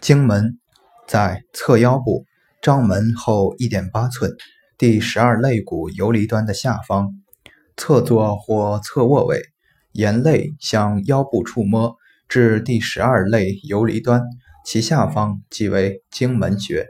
经门在侧腰部章门后一点八寸第十二肋骨游离端的下方侧坐或侧卧位沿肋向腰部触摸至第十二肋游离端其下方即为经门穴。